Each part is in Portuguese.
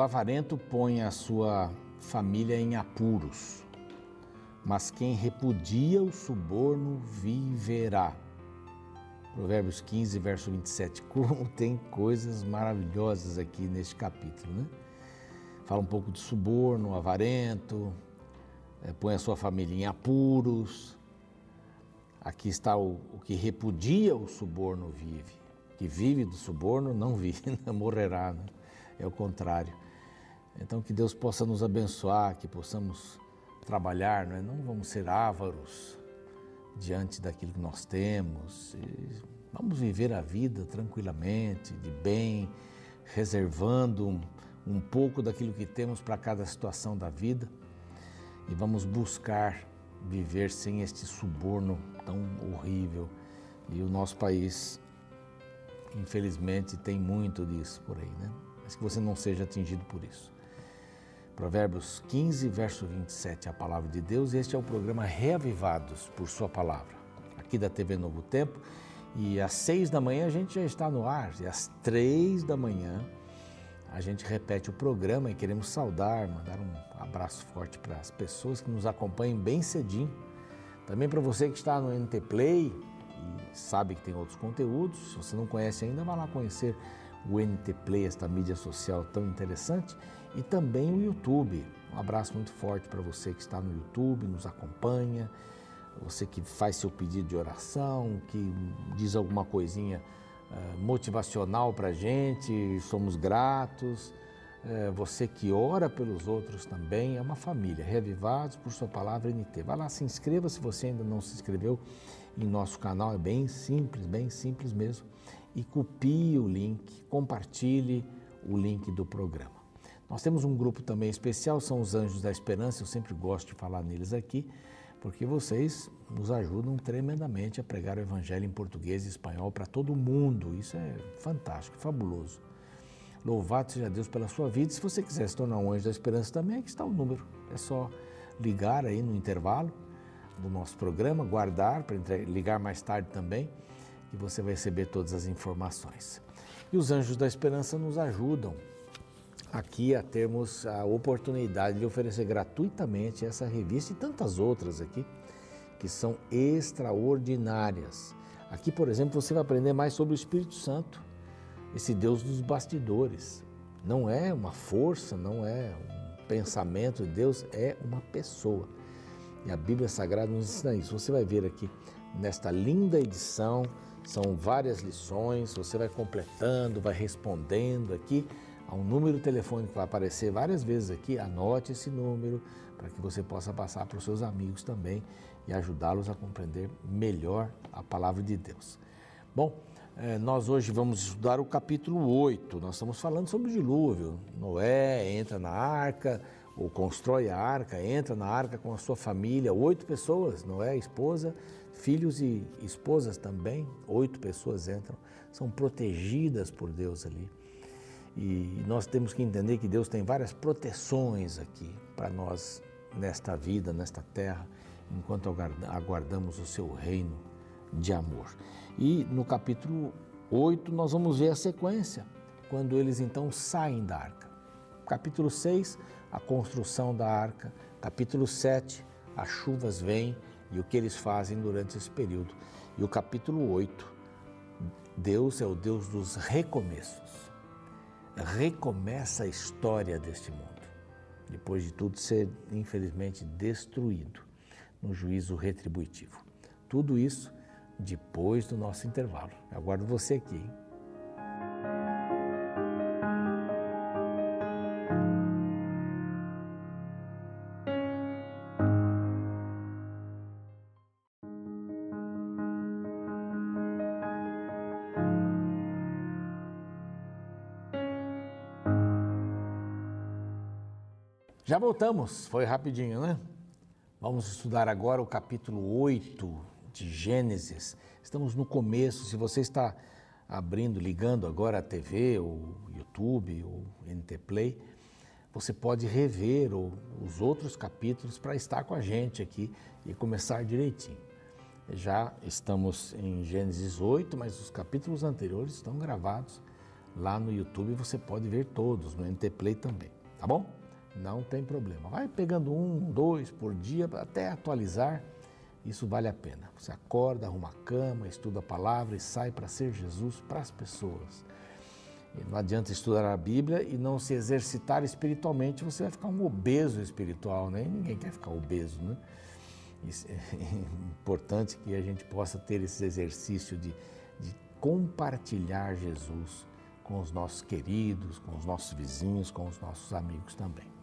O avarento põe a sua família em apuros, mas quem repudia o suborno viverá. Provérbios 15, verso 27. Como tem coisas maravilhosas aqui neste capítulo, né? Fala um pouco de suborno, avarento, é, põe a sua família em apuros. Aqui está o, o que repudia o suborno vive. Que vive do suborno não vive, morrerá. Né? É o contrário. Então que Deus possa nos abençoar, que possamos trabalhar, não, é? não vamos ser ávaros diante daquilo que nós temos. vamos viver a vida tranquilamente, de bem, reservando um, um pouco daquilo que temos para cada situação da vida e vamos buscar viver sem este suborno tão horrível. E o nosso país, infelizmente, tem muito disso por aí, né? Mas que você não seja atingido por isso. Provérbios 15, verso 27, a palavra de Deus. Este é o programa Reavivados por Sua Palavra, aqui da TV Novo Tempo. E às seis da manhã a gente já está no ar, e às três da manhã a gente repete o programa e queremos saudar, mandar um abraço forte para as pessoas que nos acompanham bem cedinho. Também para você que está no NT Play e sabe que tem outros conteúdos, se você não conhece ainda, vá lá conhecer o NT Play, esta mídia social tão interessante e também o YouTube. Um abraço muito forte para você que está no YouTube, nos acompanha, você que faz seu pedido de oração, que diz alguma coisinha uh, motivacional para a gente, somos gratos. Uh, você que ora pelos outros também, é uma família, reavivados por sua palavra NT. Vai lá, se inscreva se você ainda não se inscreveu em nosso canal, é bem simples, bem simples mesmo. E copie o link, compartilhe o link do programa. Nós temos um grupo também especial, são os Anjos da Esperança, eu sempre gosto de falar neles aqui, porque vocês nos ajudam tremendamente a pregar o Evangelho em português e espanhol para todo mundo. Isso é fantástico, fabuloso. Louvado seja Deus pela sua vida. Se você quiser se tornar um anjo da esperança também, aqui está o número. É só ligar aí no intervalo do nosso programa, guardar para ligar mais tarde também, e você vai receber todas as informações. E os anjos da esperança nos ajudam aqui a termos a oportunidade de oferecer gratuitamente essa revista e tantas outras aqui que são extraordinárias. Aqui, por exemplo, você vai aprender mais sobre o Espírito Santo, esse Deus dos bastidores. Não é uma força, não é um pensamento de Deus, é uma pessoa. E a Bíblia Sagrada nos ensina isso. Você vai ver aqui nesta linda edição, são várias lições, você vai completando, vai respondendo aqui Há um número telefônico que vai aparecer várias vezes aqui. Anote esse número para que você possa passar para os seus amigos também e ajudá-los a compreender melhor a palavra de Deus. Bom, eh, nós hoje vamos estudar o capítulo 8. Nós estamos falando sobre o dilúvio. Noé entra na arca, ou constrói a arca, entra na arca com a sua família, oito pessoas, Noé, esposa, filhos e esposas também, oito pessoas entram, são protegidas por Deus ali. E nós temos que entender que Deus tem várias proteções aqui para nós nesta vida, nesta terra, enquanto aguardamos o seu reino de amor. E no capítulo 8 nós vamos ver a sequência, quando eles então saem da arca. Capítulo 6, a construção da arca. Capítulo 7, as chuvas vêm e o que eles fazem durante esse período. E o capítulo 8, Deus é o Deus dos recomeços recomeça a história deste mundo, depois de tudo ser, infelizmente, destruído no juízo retributivo. Tudo isso depois do nosso intervalo. Aguardo você aqui. Hein? Já voltamos, foi rapidinho, né? Vamos estudar agora o capítulo 8 de Gênesis. Estamos no começo. Se você está abrindo, ligando agora a TV, ou YouTube, ou NT Play, você pode rever os outros capítulos para estar com a gente aqui e começar direitinho. Já estamos em Gênesis 8, mas os capítulos anteriores estão gravados Lá no YouTube você pode ver todos, no NT Play também, tá bom? Não tem problema. Vai pegando um, dois por dia até atualizar. Isso vale a pena. Você acorda, arruma a cama, estuda a palavra e sai para ser Jesus para as pessoas. E não adianta estudar a Bíblia e não se exercitar espiritualmente, você vai ficar um obeso espiritual, né? Ninguém quer ficar obeso, né? É importante que a gente possa ter esse exercício de, de compartilhar Jesus com os nossos queridos, com os nossos vizinhos, com os nossos amigos também.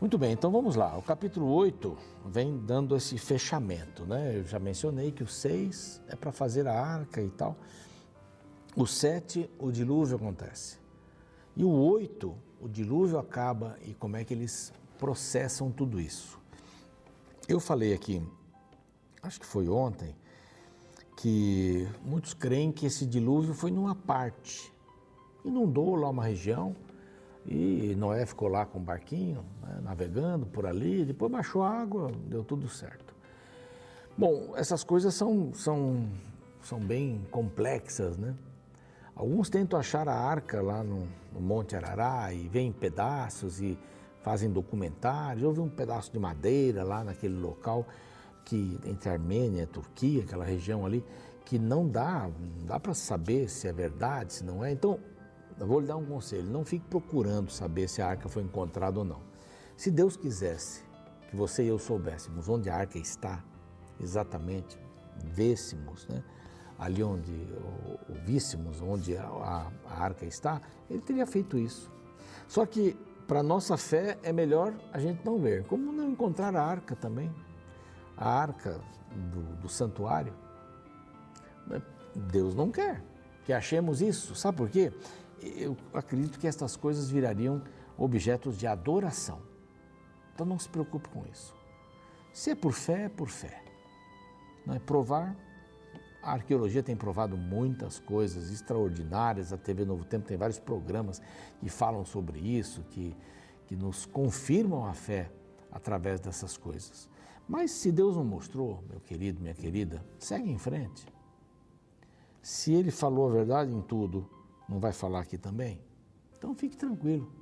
Muito bem, então vamos lá. O capítulo 8 vem dando esse fechamento, né? Eu já mencionei que o 6 é para fazer a arca e tal. O 7, o dilúvio acontece. E o 8, o dilúvio acaba e como é que eles processam tudo isso. Eu falei aqui, acho que foi ontem, que muitos creem que esse dilúvio foi numa parte. Inundou lá uma região e Noé ficou lá com o barquinho, né, navegando por ali, depois baixou a água, deu tudo certo. Bom, essas coisas são, são, são bem complexas, né? Alguns tentam achar a arca lá no, no Monte Arará e vêm em pedaços e fazem documentários. Houve um pedaço de madeira lá naquele local que entre a Armênia e a Turquia, aquela região ali, que não dá, não dá para saber se é verdade, se não é. Então, eu vou lhe dar um conselho: não fique procurando saber se a arca foi encontrada ou não. Se Deus quisesse que você e eu soubéssemos onde a arca está, exatamente, vêssemos, né? ali onde, víssemos onde a, a, a arca está, ele teria feito isso. Só que para nossa fé é melhor a gente não ver. Como não encontrar a arca também? A arca do, do santuário? Deus não quer que achemos isso. Sabe por quê? eu acredito que estas coisas virariam objetos de adoração. Então não se preocupe com isso. Se é por fé, é por fé. Não é provar. A arqueologia tem provado muitas coisas extraordinárias. A TV Novo Tempo tem vários programas que falam sobre isso, que, que nos confirmam a fé através dessas coisas. Mas se Deus não mostrou, meu querido, minha querida, segue em frente. Se Ele falou a verdade em tudo, não vai falar aqui também? Então fique tranquilo.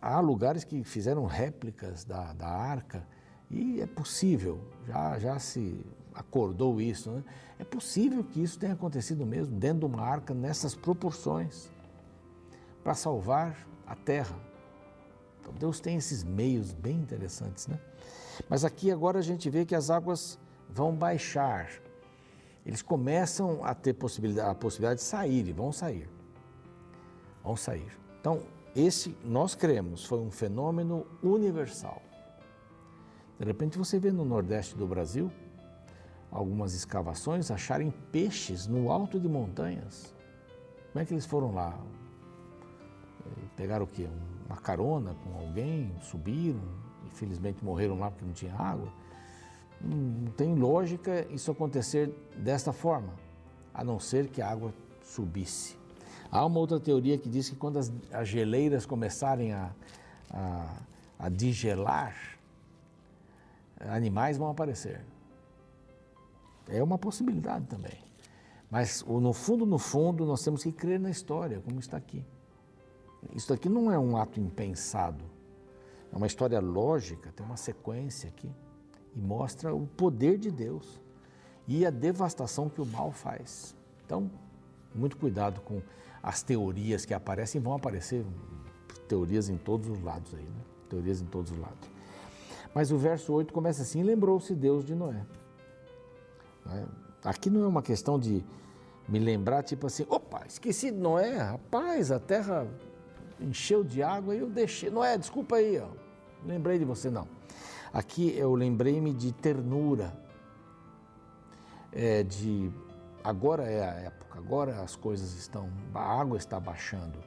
Há lugares que fizeram réplicas da, da arca e é possível, já, já se acordou isso, né? é possível que isso tenha acontecido mesmo dentro de uma arca nessas proporções para salvar a terra. Então Deus tem esses meios bem interessantes, né? Mas aqui agora a gente vê que as águas vão baixar eles começam a ter possibilidade, a possibilidade de sair e vão sair. Vão sair. Então, esse, nós cremos, foi um fenômeno universal. De repente você vê no Nordeste do Brasil algumas escavações acharem peixes no alto de montanhas. Como é que eles foram lá? Pegaram o quê? Uma carona com alguém, subiram, infelizmente morreram lá porque não tinha água. Não tem lógica isso acontecer desta forma, a não ser que a água subisse. Há uma outra teoria que diz que quando as, as geleiras começarem a, a, a digelar, animais vão aparecer. É uma possibilidade também. Mas no fundo, no fundo, nós temos que crer na história, como está aqui. Isso aqui não é um ato impensado. É uma história lógica, tem uma sequência aqui e mostra o poder de Deus e a devastação que o mal faz. Então, muito cuidado com as teorias que aparecem, vão aparecer teorias em todos os lados aí, né? Teorias em todos os lados. Mas o verso 8 começa assim: lembrou-se Deus de Noé. Né? Aqui não é uma questão de me lembrar, tipo assim, opa, esqueci de Noé, rapaz, a terra encheu de água e eu deixei. Noé, desculpa aí, ó. Lembrei de você, não. Aqui eu lembrei-me de ternura, é, de agora é a época, agora as coisas estão, a água está baixando.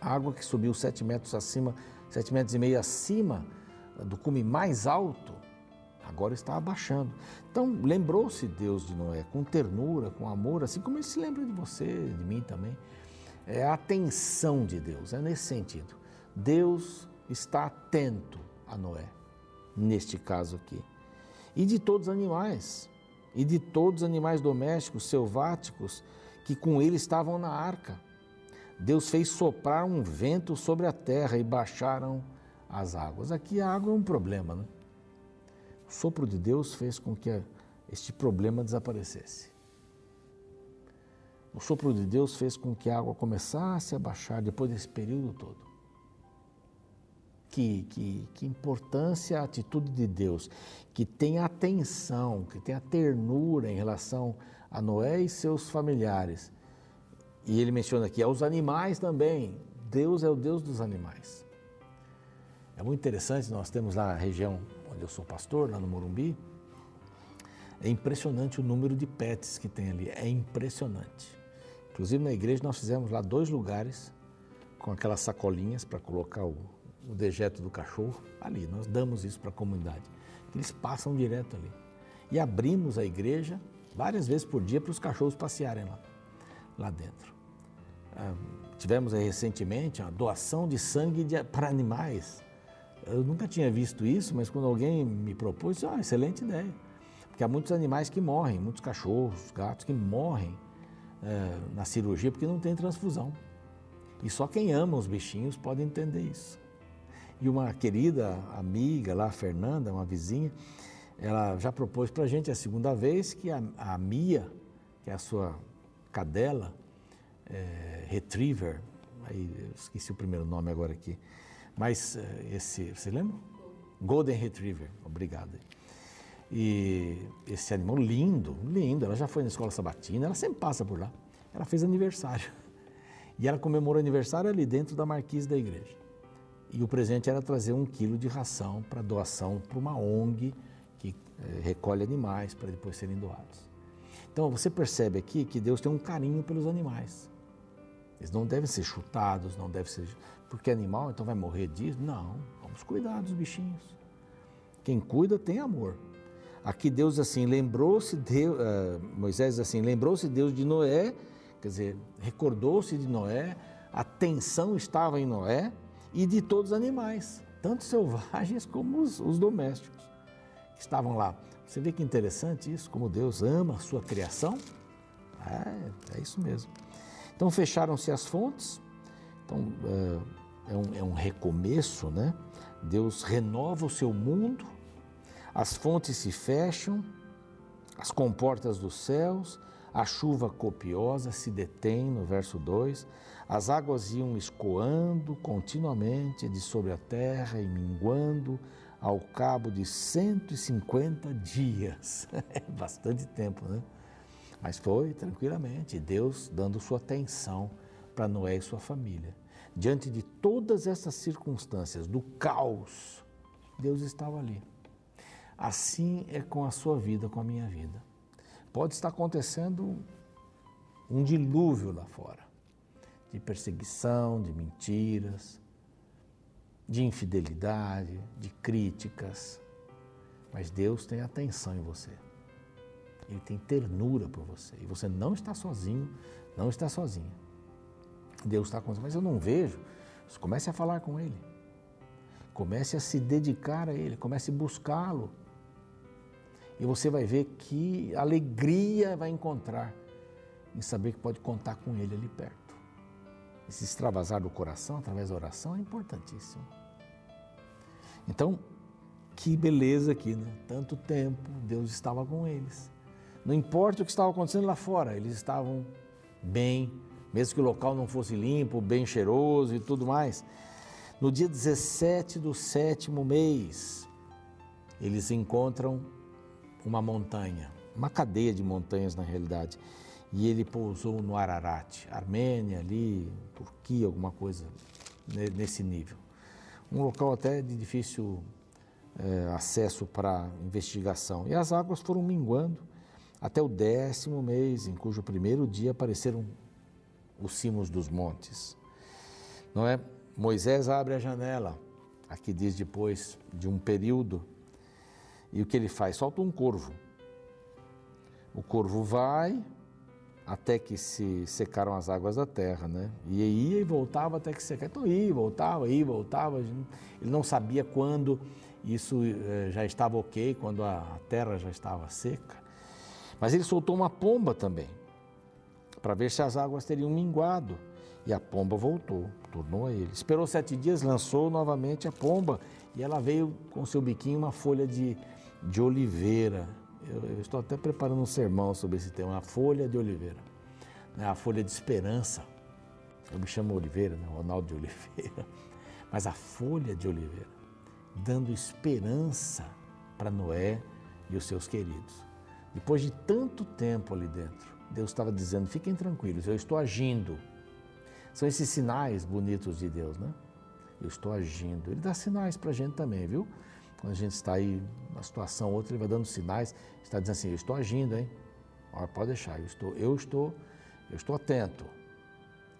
A água que subiu sete metros acima, sete metros e meio acima do cume mais alto, agora está abaixando. Então lembrou-se Deus de Noé com ternura, com amor, assim como ele se lembra de você, de mim também. É a atenção de Deus, é nesse sentido. Deus está atento a Noé neste caso aqui. E de todos os animais, e de todos os animais domésticos, selváticos, que com ele estavam na arca. Deus fez soprar um vento sobre a terra e baixaram as águas. Aqui a água é um problema, né? O sopro de Deus fez com que este problema desaparecesse. O sopro de Deus fez com que a água começasse a baixar depois desse período todo. Que, que, que importância a atitude de Deus, que tem atenção, que tem a ternura em relação a Noé e seus familiares. E ele menciona aqui aos animais também. Deus é o Deus dos animais. É muito interessante, nós temos lá na região onde eu sou pastor, lá no Morumbi, é impressionante o número de pets que tem ali, é impressionante. Inclusive na igreja nós fizemos lá dois lugares com aquelas sacolinhas para colocar o, o, dejeto do cachorro ali. Nós damos isso para a comunidade. Eles passam direto ali. E abrimos a igreja várias vezes por dia para os cachorros passearem lá, lá dentro. Ah, tivemos aí recentemente a doação de sangue para animais. Eu nunca tinha visto isso, mas quando alguém me propôs, disse, ah, excelente ideia. Porque há muitos animais que morrem, muitos cachorros, gatos que morrem é, na cirurgia porque não tem transfusão. E só quem ama os bichinhos pode entender isso. E uma querida amiga lá, Fernanda, uma vizinha, ela já propôs para a gente a segunda vez que a, a, Mia, que é a sua cadela, é, retriever, aí esqueci o primeiro nome agora aqui, mas é, esse, você lembra? Golden Retriever, obrigado. E esse animal lindo, lindo, ela já foi na escola sabatina, ela sempre passa por lá. Ela fez aniversário. E ela comemorou aniversário ali dentro da marquise da igreja. E o presente era trazer um quilo de ração para doação para uma ONG que é, recolhe animais para depois serem doados. Então você percebe aqui que Deus tem um carinho pelos animais. Eles não devem ser chutados, não devem ser. Porque animal então vai morrer disso? Não, vamos cuidar dos bichinhos. Quem cuida tem amor. Aqui Deus assim, lembrou-se de uh, Moisés assim, lembrou-se Deus de Noé, quer dizer, recordou-se de Noé, a atenção estava em Noé e de todos os animais, tanto selvagens como os, os domésticos, que estavam lá. Você vê que interessante isso, como Deus ama a sua criação? É, é isso mesmo. Então fecharam-se as fontes, então uh, é um, é um recomeço, né? Deus renova o seu mundo as fontes se fecham, as comportas dos céus, a chuva copiosa se detém, no verso 2, as águas iam escoando continuamente de sobre a terra e minguando ao cabo de 150 dias. É bastante tempo, né? Mas foi tranquilamente, Deus dando sua atenção para Noé e sua família. Diante de todas essas circunstâncias, do caos, Deus estava ali Assim é com a sua vida, com a minha vida. Pode estar acontecendo um dilúvio lá fora de perseguição, de mentiras, de infidelidade, de críticas. Mas Deus tem atenção em você. Ele tem ternura por você. E você não está sozinho, não está sozinha. Deus está com você, mas eu não vejo. Comece a falar com Ele. Comece a se dedicar a Ele, comece a buscá-lo. E você vai ver que alegria vai encontrar em saber que pode contar com Ele ali perto. Esse extravasar do coração através da oração é importantíssimo. Então, que beleza aqui, né? Tanto tempo Deus estava com eles. Não importa o que estava acontecendo lá fora, eles estavam bem, mesmo que o local não fosse limpo, bem cheiroso e tudo mais. No dia 17 do sétimo mês, eles encontram uma montanha, uma cadeia de montanhas na realidade. E ele pousou no Ararat, Armênia, ali, Turquia, alguma coisa nesse nível. Um local até de difícil é, acesso para investigação. E as águas foram minguando até o décimo mês, em cujo primeiro dia apareceram os cimos dos montes. Não é? Moisés abre a janela, aqui diz depois de um período e o que ele faz? Solta um corvo. O corvo vai até que se secaram as águas da terra, né? E ia e voltava até que secar. Então ia, voltava, ia, voltava. Ele não sabia quando isso eh, já estava ok, quando a terra já estava seca. Mas ele soltou uma pomba também, para ver se as águas teriam minguado. E a pomba voltou, tornou a ele. Esperou sete dias, lançou novamente a pomba e ela veio com seu biquinho uma folha de, de oliveira. Eu, eu estou até preparando um sermão sobre esse tema, a folha de oliveira, né? a folha de esperança. Eu me chamo Oliveira, né? Ronaldo de Oliveira, mas a folha de oliveira, dando esperança para Noé e os seus queridos. Depois de tanto tempo ali dentro, Deus estava dizendo: fiquem tranquilos, eu estou agindo. São esses sinais bonitos de Deus, né? Eu estou agindo. Ele dá sinais para a gente também, viu? Quando a gente está aí numa situação ou outra, ele vai dando sinais, está dizendo assim: eu estou agindo, hein? pode deixar, eu estou, eu estou, eu estou atento.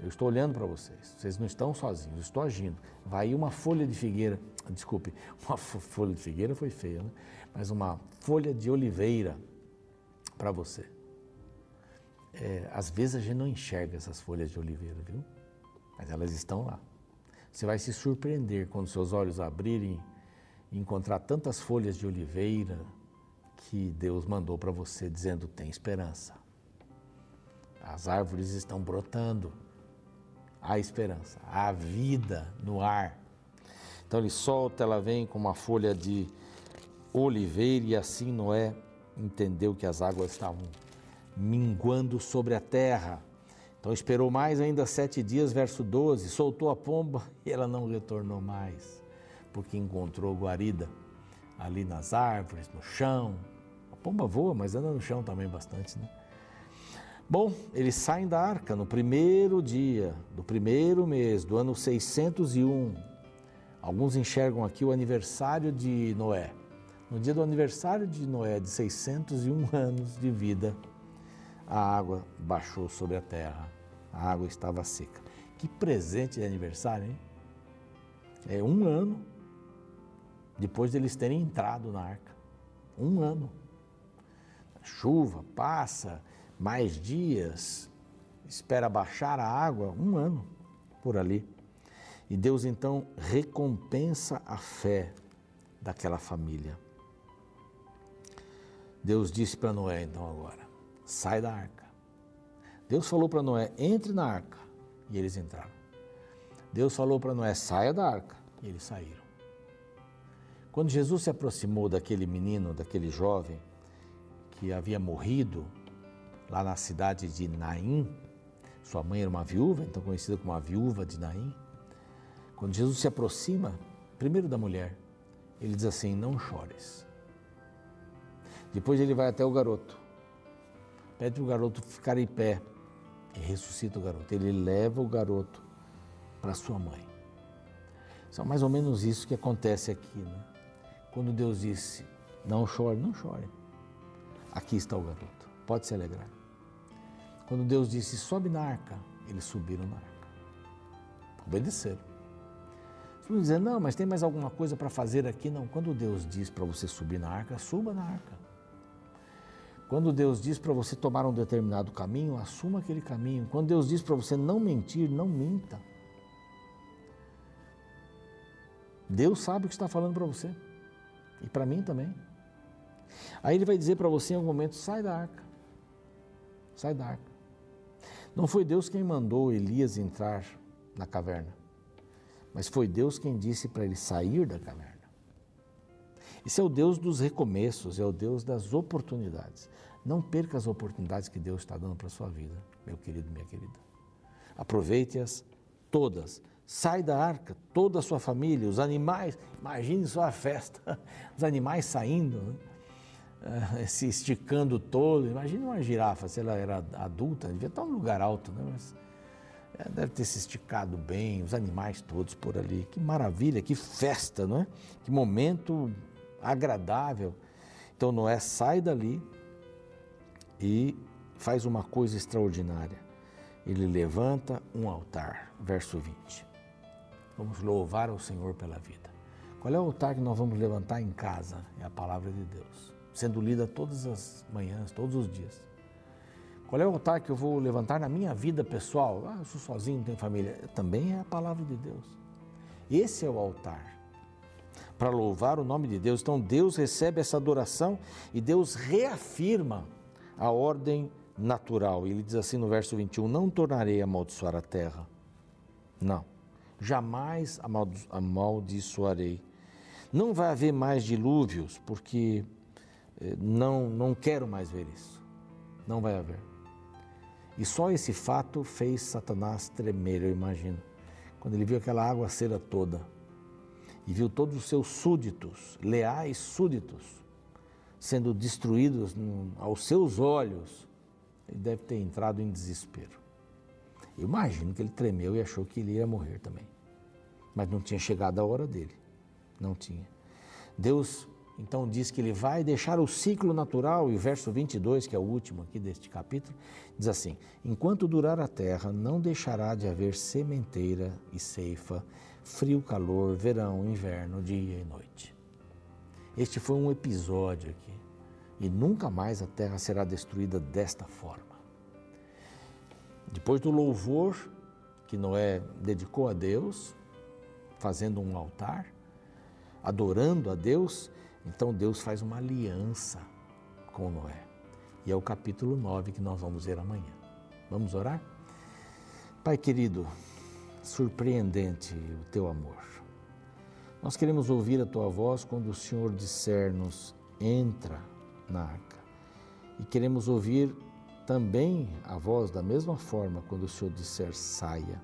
Eu estou olhando para vocês. Vocês não estão sozinhos, eu estou agindo. Vai uma folha de figueira, desculpe, uma folha de figueira foi feia, né? Mas uma folha de oliveira para você. É, às vezes a gente não enxerga essas folhas de oliveira, viu? Mas elas estão lá. Você vai se surpreender quando seus olhos abrirem encontrar tantas folhas de oliveira que Deus mandou para você, dizendo: tem esperança. As árvores estão brotando. Há esperança, há vida no ar. Então ele solta, ela vem com uma folha de oliveira e assim Noé entendeu que as águas estavam minguando sobre a terra. Então esperou mais ainda sete dias, verso 12, soltou a pomba e ela não retornou mais, porque encontrou guarida ali nas árvores, no chão. A pomba voa, mas anda no chão também bastante, né? Bom, eles saem da arca no primeiro dia do primeiro mês do ano 601. Alguns enxergam aqui o aniversário de Noé. No dia do aniversário de Noé, de 601 anos de vida, a água baixou sobre a terra, a água estava seca. Que presente de aniversário, hein? É um ano depois deles terem entrado na arca. Um ano. chuva passa, mais dias, espera baixar a água, um ano por ali. E Deus então recompensa a fé daquela família. Deus disse para Noé então agora: sai da arca. Deus falou para Noé: entre na arca. E eles entraram. Deus falou para Noé: saia da arca. E eles saíram. Quando Jesus se aproximou daquele menino, daquele jovem que havia morrido lá na cidade de Naim, sua mãe era uma viúva, então conhecida como a viúva de Naim. Quando Jesus se aproxima, primeiro da mulher, ele diz assim: Não chores. Depois ele vai até o garoto pede para o garoto ficar em pé e ressuscita o garoto. Ele leva o garoto para sua mãe. São mais ou menos isso que acontece aqui, né? Quando Deus disse, não chore, não chore. Aqui está o garoto, pode se alegrar. Quando Deus disse, sobe na arca, eles subiram na arca. Obedeceram. Você vai dizer, não, mas tem mais alguma coisa para fazer aqui? Não. Quando Deus diz para você subir na arca, suba na arca. Quando Deus diz para você tomar um determinado caminho, assuma aquele caminho. Quando Deus diz para você não mentir, não minta. Deus sabe o que está falando para você. E para mim também. Aí ele vai dizer para você em algum momento: sai da arca. Sai da arca. Não foi Deus quem mandou Elias entrar na caverna, mas foi Deus quem disse para ele sair da caverna. Esse é o Deus dos recomeços, é o Deus das oportunidades. Não perca as oportunidades que Deus está dando para a sua vida, meu querido, minha querida. Aproveite-as todas. Sai da arca, toda a sua família, os animais. Imagine só a festa, os animais saindo, né? Se esticando todo. Imagine uma girafa, se ela era adulta, devia estar num lugar alto, né? Mas é, deve ter se esticado bem, os animais todos por ali. Que maravilha, que festa, não é? Que momento agradável. Então Noé sai dali e faz uma coisa extraordinária. Ele levanta um altar, verso 20. Vamos louvar ao Senhor pela vida. Qual é o altar que nós vamos levantar em casa? É a palavra de Deus, sendo lida todas as manhãs, todos os dias. Qual é o altar que eu vou levantar na minha vida pessoal? Ah, eu sou sozinho, não tenho família. Também é a palavra de Deus. Esse é o altar para louvar o nome de Deus. Então Deus recebe essa adoração e Deus reafirma a ordem natural. Ele diz assim no verso 21: Não tornarei a amaldiçoar a terra Não. Jamais amaldiçoarei. Não vai haver mais dilúvios, porque eh, não, não quero mais ver isso. Não vai haver. E só esse fato fez Satanás tremer, eu imagino. Quando ele viu aquela água cera toda e viu todos os seus súditos, leais súditos, sendo destruídos aos seus olhos, ele deve ter entrado em desespero. Eu imagino que ele tremeu e achou que ele ia morrer também. Mas não tinha chegado a hora dele. Não tinha. Deus então diz que ele vai deixar o ciclo natural, e o verso 22, que é o último aqui deste capítulo, diz assim: Enquanto durar a terra, não deixará de haver sementeira e ceifa, frio, calor, verão, inverno, dia e noite. Este foi um episódio aqui, e nunca mais a terra será destruída desta forma. Depois do louvor que Noé dedicou a Deus, fazendo um altar, adorando a Deus, então Deus faz uma aliança com Noé. E é o capítulo 9 que nós vamos ver amanhã. Vamos orar? Pai querido, surpreendente o teu amor. Nós queremos ouvir a tua voz quando o Senhor disser-nos: entra na arca. E queremos ouvir também a voz da mesma forma quando o Senhor disser saia.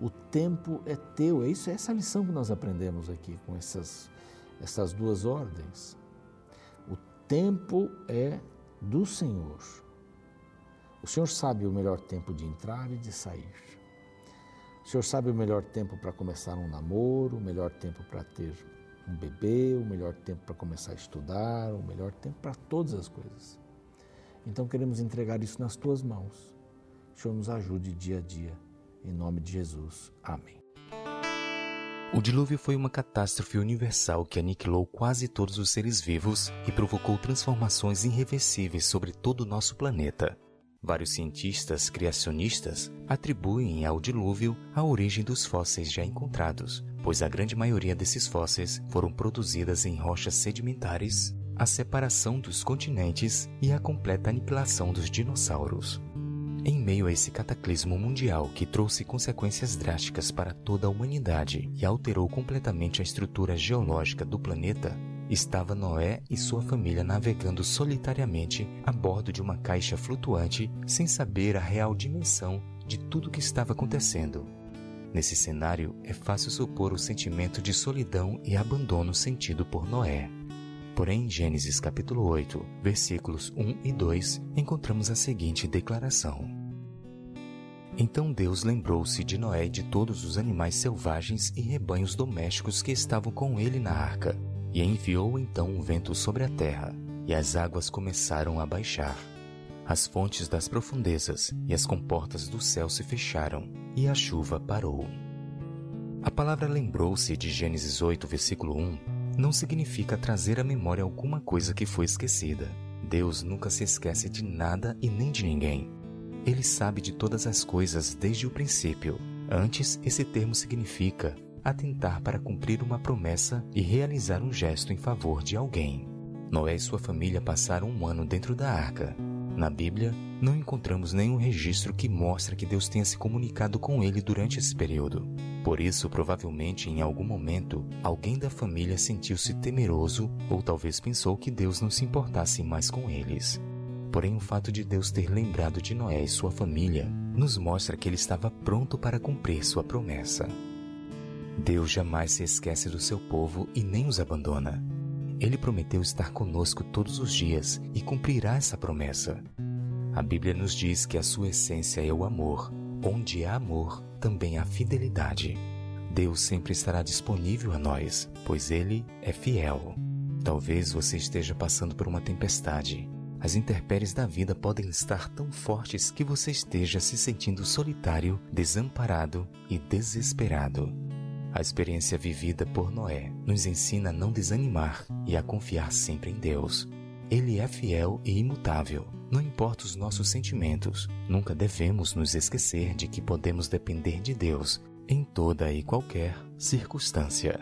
O tempo é teu. É isso, é essa lição que nós aprendemos aqui com essas, essas duas ordens. O tempo é do Senhor. O Senhor sabe o melhor tempo de entrar e de sair. O Senhor sabe o melhor tempo para começar um namoro, o melhor tempo para ter um bebê, o melhor tempo para começar a estudar, o melhor tempo para todas as coisas. Então queremos entregar isso nas tuas mãos. O Senhor nos ajude dia a dia. Em nome de Jesus. Amém. O dilúvio foi uma catástrofe universal que aniquilou quase todos os seres vivos e provocou transformações irreversíveis sobre todo o nosso planeta. Vários cientistas criacionistas atribuem ao dilúvio a origem dos fósseis já encontrados, pois a grande maioria desses fósseis foram produzidas em rochas sedimentares a separação dos continentes e a completa aniquilação dos dinossauros. Em meio a esse cataclismo mundial que trouxe consequências drásticas para toda a humanidade e alterou completamente a estrutura geológica do planeta, estava Noé e sua família navegando solitariamente a bordo de uma caixa flutuante sem saber a real dimensão de tudo o que estava acontecendo. Nesse cenário, é fácil supor o sentimento de solidão e abandono sentido por Noé. Porém, em Gênesis capítulo 8, versículos 1 e 2, encontramos a seguinte declaração: Então Deus lembrou-se de Noé e de todos os animais selvagens e rebanhos domésticos que estavam com ele na arca, e enviou então um vento sobre a terra, e as águas começaram a baixar. As fontes das profundezas e as comportas do céu se fecharam, e a chuva parou. A palavra lembrou-se de Gênesis 8, versículo 1 não significa trazer à memória alguma coisa que foi esquecida. Deus nunca se esquece de nada e nem de ninguém. Ele sabe de todas as coisas desde o princípio. Antes, esse termo significa atentar para cumprir uma promessa e realizar um gesto em favor de alguém. Noé e sua família passaram um ano dentro da arca. Na Bíblia, não encontramos nenhum registro que mostre que Deus tenha se comunicado com ele durante esse período. Por isso, provavelmente em algum momento, alguém da família sentiu-se temeroso ou talvez pensou que Deus não se importasse mais com eles. Porém, o fato de Deus ter lembrado de Noé e sua família nos mostra que ele estava pronto para cumprir sua promessa. Deus jamais se esquece do seu povo e nem os abandona. Ele prometeu estar conosco todos os dias e cumprirá essa promessa. A Bíblia nos diz que a sua essência é o amor. Onde há amor, também há fidelidade. Deus sempre estará disponível a nós, pois Ele é fiel. Talvez você esteja passando por uma tempestade. As intempéries da vida podem estar tão fortes que você esteja se sentindo solitário, desamparado e desesperado. A experiência vivida por Noé nos ensina a não desanimar e a confiar sempre em Deus. Ele é fiel e imutável. Não importa os nossos sentimentos, nunca devemos nos esquecer de que podemos depender de Deus em toda e qualquer circunstância.